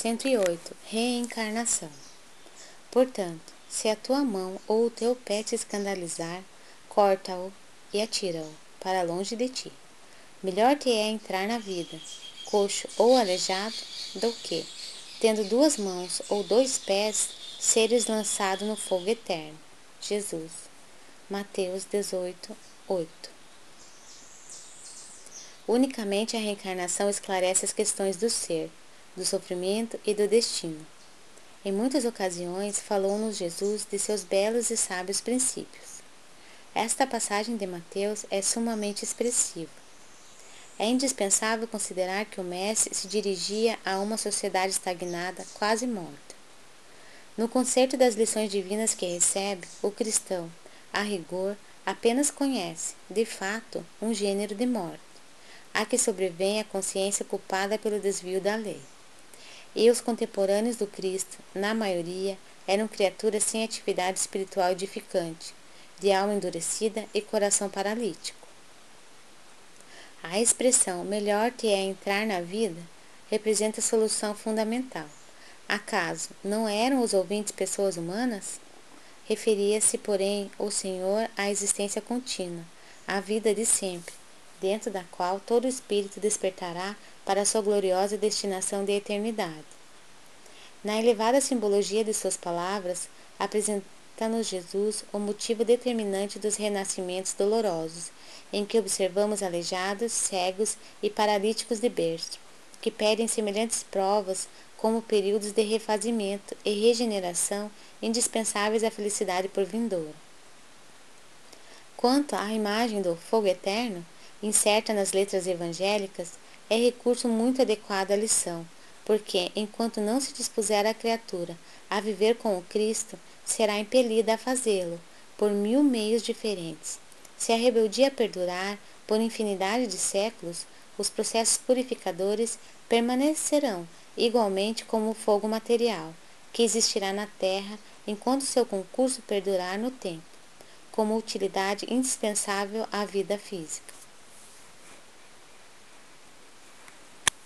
108. Reencarnação. Portanto, se a tua mão ou o teu pé te escandalizar, corta-o e atira-o para longe de ti. Melhor te é entrar na vida, coxo ou aleijado, do que, tendo duas mãos ou dois pés, seres lançado no fogo eterno. Jesus. Mateus 18, 8. Unicamente a reencarnação esclarece as questões do ser, do sofrimento e do destino. Em muitas ocasiões falou-nos Jesus de seus belos e sábios princípios. Esta passagem de Mateus é sumamente expressiva. É indispensável considerar que o Mestre se dirigia a uma sociedade estagnada, quase morta. No concerto das lições divinas que recebe, o cristão, a rigor, apenas conhece, de fato, um gênero de morte, a que sobrevém a consciência culpada pelo desvio da lei e os contemporâneos do Cristo, na maioria, eram criaturas sem atividade espiritual edificante, de alma endurecida e coração paralítico. A expressão melhor te é entrar na vida representa a solução fundamental. Acaso não eram os ouvintes pessoas humanas? Referia-se, porém, o Senhor à existência contínua, à vida de sempre, dentro da qual todo espírito despertará para sua gloriosa destinação de eternidade. Na elevada simbologia de suas palavras, apresenta-nos Jesus o motivo determinante dos renascimentos dolorosos, em que observamos aleijados, cegos e paralíticos de berço, que pedem semelhantes provas como períodos de refazimento e regeneração indispensáveis à felicidade por vindoura. Quanto à imagem do fogo eterno, incerta nas letras evangélicas, é recurso muito adequado à lição, porque, enquanto não se dispuser a criatura a viver com o Cristo, será impelida a fazê-lo, por mil meios diferentes. Se a rebeldia perdurar por infinidade de séculos, os processos purificadores permanecerão igualmente como o fogo material, que existirá na Terra enquanto seu concurso perdurar no tempo, como utilidade indispensável à vida física.